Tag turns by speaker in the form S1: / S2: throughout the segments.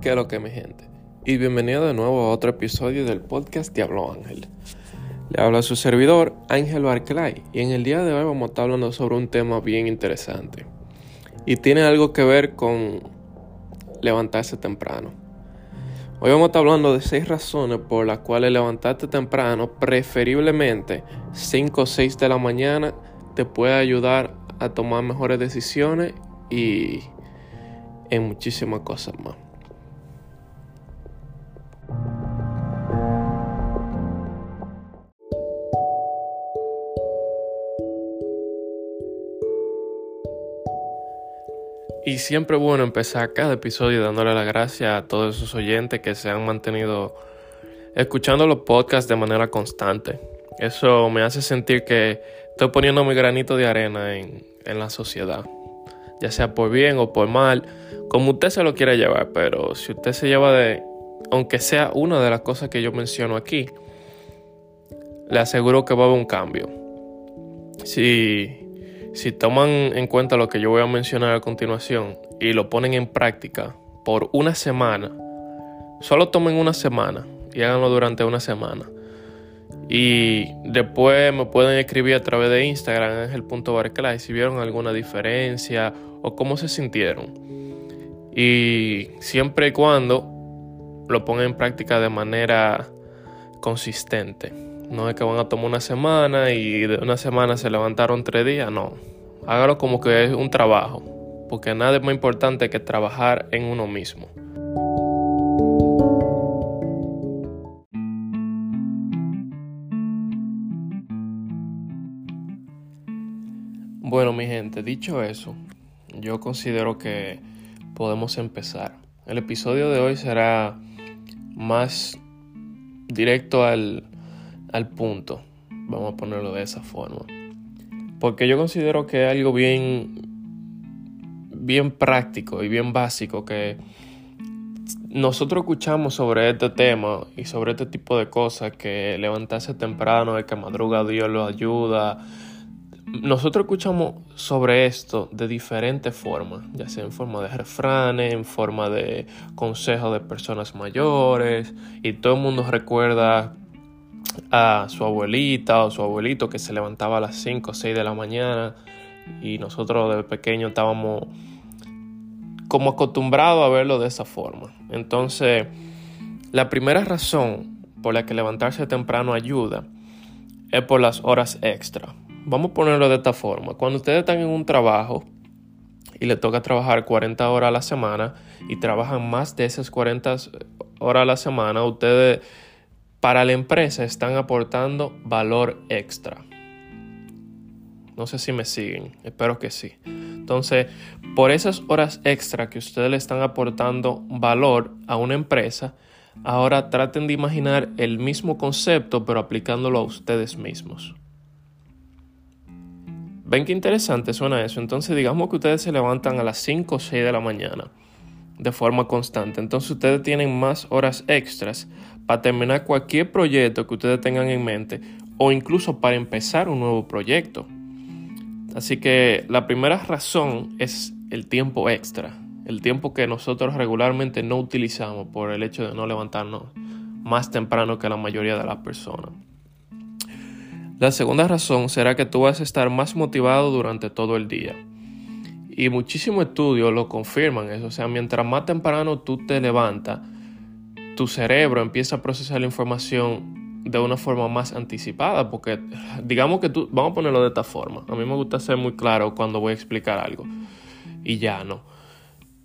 S1: ¿Qué es lo que mi gente? Y bienvenido de nuevo a otro episodio del podcast Diablo Ángel. Le habla su servidor Ángel Barclay y en el día de hoy vamos a estar hablando sobre un tema bien interesante. Y tiene algo que ver con levantarse temprano. Hoy vamos a estar hablando de seis razones por las cuales levantarte temprano, preferiblemente 5 o 6 de la mañana, te puede ayudar a tomar mejores decisiones y en muchísimas cosas más. Y siempre bueno empezar cada episodio dándole las gracias a todos esos oyentes que se han mantenido escuchando los podcasts de manera constante. Eso me hace sentir que estoy poniendo mi granito de arena en, en la sociedad. Ya sea por bien o por mal, como usted se lo quiera llevar, pero si usted se lleva de, aunque sea una de las cosas que yo menciono aquí, le aseguro que va a haber un cambio. Si si toman en cuenta lo que yo voy a mencionar a continuación y lo ponen en práctica por una semana, solo tomen una semana y háganlo durante una semana. Y después me pueden escribir a través de Instagram, ángel.barclay, si vieron alguna diferencia o cómo se sintieron. Y siempre y cuando lo pongan en práctica de manera consistente. No es que van a tomar una semana y de una semana se levantaron tres días, no. Hágalo como que es un trabajo, porque nada es más importante que trabajar en uno mismo. Bueno, mi gente, dicho eso, yo considero que podemos empezar. El episodio de hoy será más directo al, al punto. Vamos a ponerlo de esa forma. Porque yo considero que es algo bien, bien práctico y bien básico que nosotros escuchamos sobre este tema y sobre este tipo de cosas, que levantarse temprano, que madruga Dios lo ayuda. Nosotros escuchamos sobre esto de diferentes formas, ya sea en forma de refranes, en forma de consejos de personas mayores, y todo el mundo recuerda a su abuelita o su abuelito que se levantaba a las 5 o 6 de la mañana y nosotros de pequeño estábamos como acostumbrados a verlo de esa forma. Entonces, la primera razón por la que levantarse temprano ayuda es por las horas extra. Vamos a ponerlo de esta forma. Cuando ustedes están en un trabajo y le toca trabajar 40 horas a la semana y trabajan más de esas 40 horas a la semana, ustedes para la empresa están aportando valor extra. No sé si me siguen, espero que sí. Entonces, por esas horas extra que ustedes le están aportando valor a una empresa, ahora traten de imaginar el mismo concepto pero aplicándolo a ustedes mismos. ¿Ven qué interesante suena eso? Entonces digamos que ustedes se levantan a las 5 o 6 de la mañana de forma constante. Entonces ustedes tienen más horas extras para terminar cualquier proyecto que ustedes tengan en mente o incluso para empezar un nuevo proyecto. Así que la primera razón es el tiempo extra, el tiempo que nosotros regularmente no utilizamos por el hecho de no levantarnos más temprano que la mayoría de las personas. La segunda razón será que tú vas a estar más motivado durante todo el día. Y muchísimos estudios lo confirman eso. O sea, mientras más temprano tú te levantas, tu cerebro empieza a procesar la información de una forma más anticipada, porque digamos que tú, vamos a ponerlo de esta forma, a mí me gusta ser muy claro cuando voy a explicar algo, y ya no.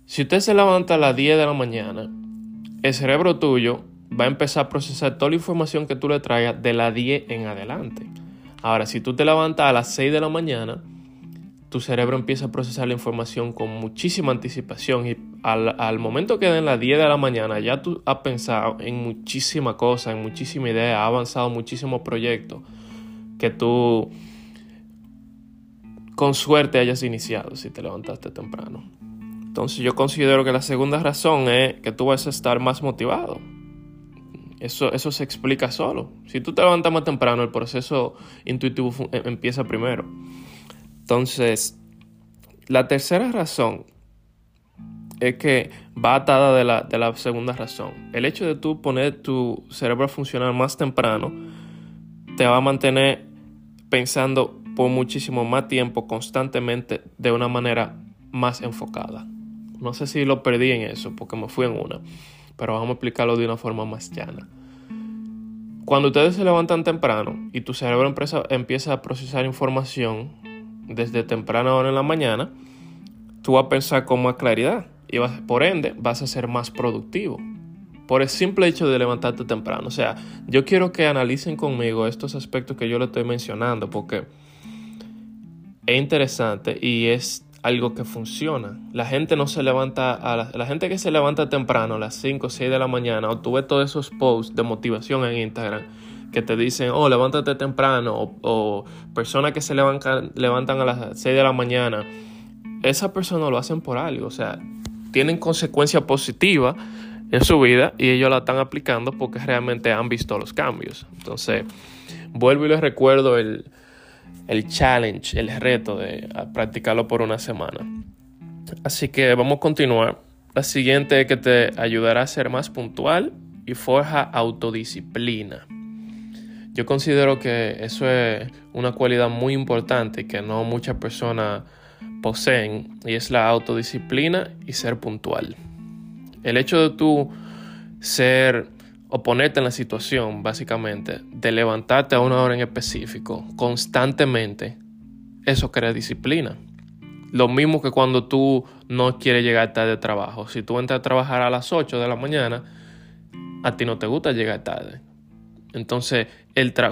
S1: Si usted se levanta a las 10 de la mañana, el cerebro tuyo va a empezar a procesar toda la información que tú le traigas de las 10 en adelante. Ahora, si tú te levantas a las 6 de la mañana, tu cerebro empieza a procesar la información con muchísima anticipación y al, momento que den las 10 de la mañana ya tú has pensado en muchísimas cosas, en muchísimas ideas, has avanzado muchísimos proyectos que tú con suerte hayas iniciado si te levantaste temprano. Entonces yo considero que la segunda razón es que tú vas a estar más motivado. Eso, eso se explica solo. Si tú te levantas más temprano, el proceso intuitivo empieza primero. Entonces, la tercera razón es que va atada de la, de la segunda razón. El hecho de tú poner tu cerebro a funcionar más temprano te va a mantener pensando por muchísimo más tiempo constantemente de una manera más enfocada. No sé si lo perdí en eso porque me fui en una, pero vamos a explicarlo de una forma más llana. Cuando ustedes se levantan temprano y tu cerebro empieza, empieza a procesar información desde temprana hora en la mañana, tú vas a pensar con más claridad y vas, por ende vas a ser más productivo. Por el simple hecho de levantarte temprano. O sea, yo quiero que analicen conmigo estos aspectos que yo le estoy mencionando porque es interesante y es algo que funciona. La gente no se levanta, a la, gente que se levanta temprano a las 5 o 6 de la mañana, o tú ves todos esos posts de motivación en Instagram que te dicen, oh, levántate temprano, o, personas que se levantan, levantan a las 6 de la mañana, esas personas lo hacen por algo, o sea, tienen consecuencias positivas en su vida y ellos la están aplicando porque realmente han visto los cambios. Entonces, vuelvo y les recuerdo el, el challenge, el reto de practicarlo por una semana. Así que vamos a continuar. La siguiente es que te ayudará a ser más puntual y forja autodisciplina. Yo considero que eso es una cualidad muy importante que no muchas personas poseen y es la autodisciplina y ser puntual. El hecho de tú ser o ponerte en la situación, básicamente, de levantarte a una hora en específico constantemente, eso crea disciplina. Lo mismo que cuando tú no quieres llegar tarde de trabajo. Si tú entras a trabajar a las 8 de la mañana, a ti no te gusta llegar tarde. Entonces,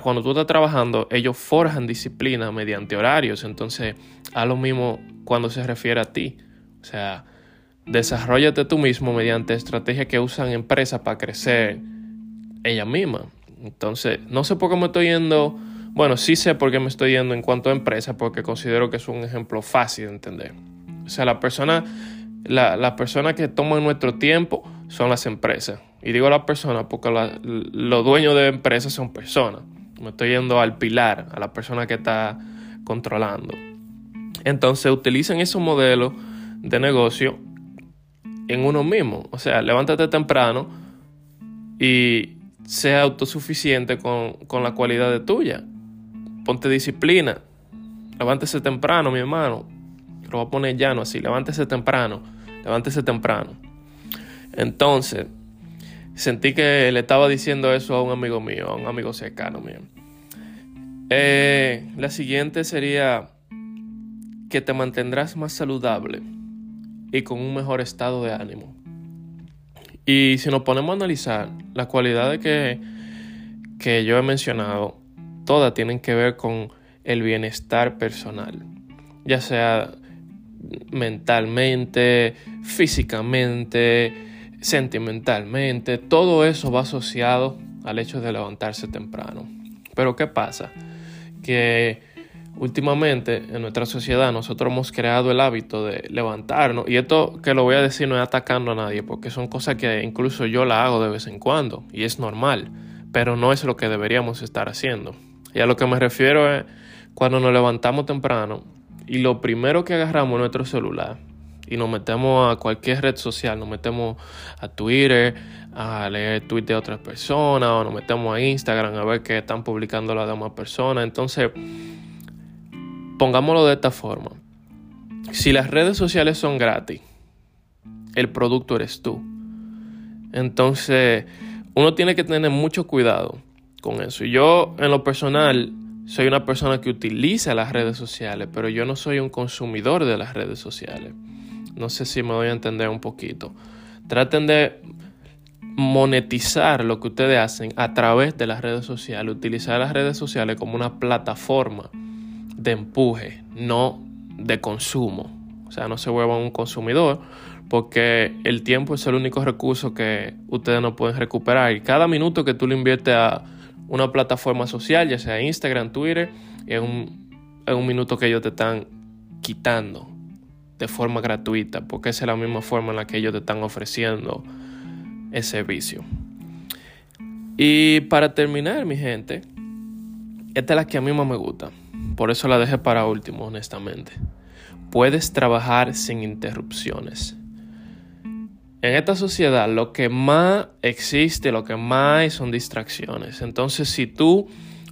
S1: cuando tú estás trabajando, ellos forjan disciplina mediante horarios. Entonces, a lo mismo cuando se refiere a ti. O sea, desarrollate tú mismo mediante estrategias que usan empresas para crecer ella misma. Entonces, no sé por qué me estoy yendo, bueno, sí sé por qué me estoy yendo en cuanto a empresa, porque considero que es un ejemplo fácil de entender. O sea, la persona, la, persona que toman nuestro tiempo son las empresas. Y digo las personas porque los dueños de empresas son personas. Me estoy yendo al pilar, a la persona que está controlando. Entonces utilicen esos modelos de negocio en uno mismo. O sea, levántate temprano y sea autosuficiente con, la cualidad de tuya. Ponte disciplina. Levántese temprano, mi hermano. Lo voy a poner llano así. Levántese temprano. Levántese temprano. Entonces, sentí que le estaba diciendo eso a un amigo mío, a un amigo cercano mío. Eh, la siguiente sería que te mantendrás más saludable y con un mejor estado de ánimo. Y si nos ponemos a analizar las cualidades que, que yo he mencionado, todas tienen que ver con el bienestar personal, ya sea mentalmente, físicamente, sentimentalmente, todo eso va asociado al hecho de levantarse temprano. Pero ¿qué pasa? Que últimamente en nuestra sociedad nosotros hemos creado el hábito de levantarnos y esto que lo voy a decir no es atacando a nadie porque son cosas que incluso yo la hago de vez en cuando y es normal, pero no es lo que deberíamos estar haciendo. Y a lo que me refiero es cuando nos levantamos temprano y lo primero que agarramos es nuestro celular y nos metemos a cualquier red social, nos metemos a Twitter, a leer tweets de otras personas o nos metemos a Instagram a ver qué están publicando las demás personas. Entonces, pongámoslo de esta forma. Si las redes sociales son gratis, el producto eres tú. Entonces, uno tiene que tener mucho cuidado con eso. Yo, en lo personal, soy una persona que utiliza las redes sociales, pero yo no soy un consumidor de las redes sociales. No sé si me voy a entender un poquito. Traten de monetizar lo que ustedes hacen a través de las redes sociales, utilizar las redes sociales como una plataforma de empuje, no de consumo. O sea, no se vuelvan un consumidor porque el tiempo es el único recurso que ustedes no pueden recuperar. Y cada minuto que tú le inviertes a una plataforma social, ya sea Instagram, Twitter, es un, es un minuto que ellos te están quitando de forma gratuita, porque esa es la misma forma en la que ellos te están ofreciendo ese vicio. Y para terminar, mi gente, esta es la que a mí más me gusta. Por eso la dejé para último, honestamente. Puedes trabajar sin interrupciones. en esta sociedad lo que más existe, lo que más hay son distracciones. Entonces, si tú,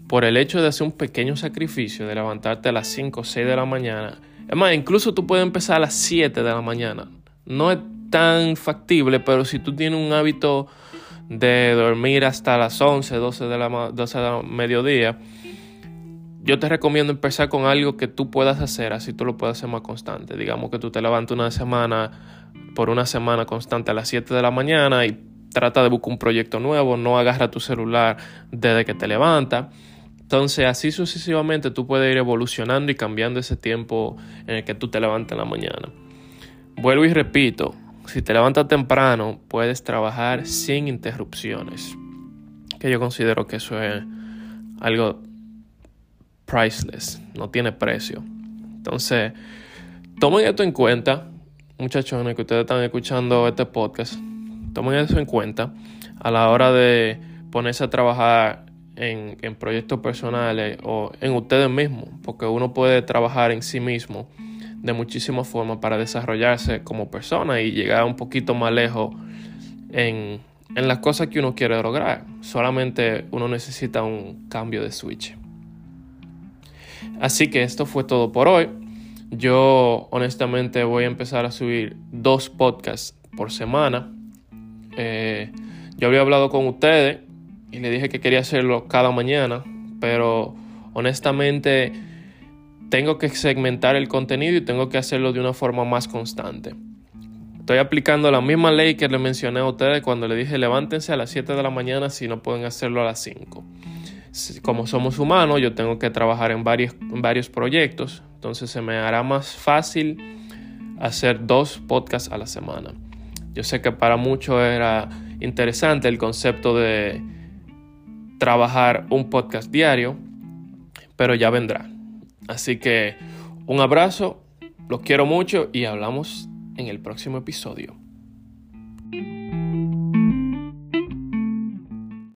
S1: por el hecho de hacer un pequeño sacrificio, de levantarte a las 5 o 6 de la mañana, es más, incluso tú puedes empezar a las 7 de la mañana. No es tan factible, pero si tú tienes un hábito de dormir hasta las 11, 12 de la, 12 de la mediodía, yo te recomiendo empezar con algo que tú puedas hacer, así tú lo puedes hacer más constante. Digamos que tú te levantas una semana, por una semana constante a las 7 de la mañana y trata de buscar un proyecto nuevo, no agarra tu celular desde que te levantas. Entonces, así sucesivamente tú puedes ir evolucionando y cambiando ese tiempo en el que tú te levantas en la mañana. Vuelvo y repito, si te levantas temprano, puedes trabajar sin interrupciones. Que yo considero que eso es algo priceless, no tiene precio. Entonces, tomen esto en cuenta, muchachones que ustedes están escuchando este podcast, tomen eso en cuenta a la hora de ponerse a trabajar en, proyectos personales o en ustedes mismos, porque uno puede trabajar en sí mismo de muchísimas formas para desarrollarse como persona y llegar un poquito más lejos en, en las cosas que uno quiere lograr. Solamente uno necesita un cambio de switch. Así que esto fue todo por hoy. Yo honestamente voy a empezar a subir dos podcasts por semana. Eh, yo había hablado con ustedes y le dije que quería hacerlo cada mañana, pero honestamente tengo que segmentar el contenido y tengo que hacerlo de una forma más constante. Estoy aplicando la misma ley que le mencioné a ustedes cuando le dije levántense a las 7 de la mañana si no pueden hacerlo a las 5 como somos humanos, yo tengo que trabajar en varios, varios proyectos, entonces se me hará más fácil hacer dos podcasts a la semana. Yo sé que para muchos era interesante el concepto de trabajar un podcast diario, pero ya vendrá. Así que un abrazo, los quiero mucho y hablamos en el próximo episodio.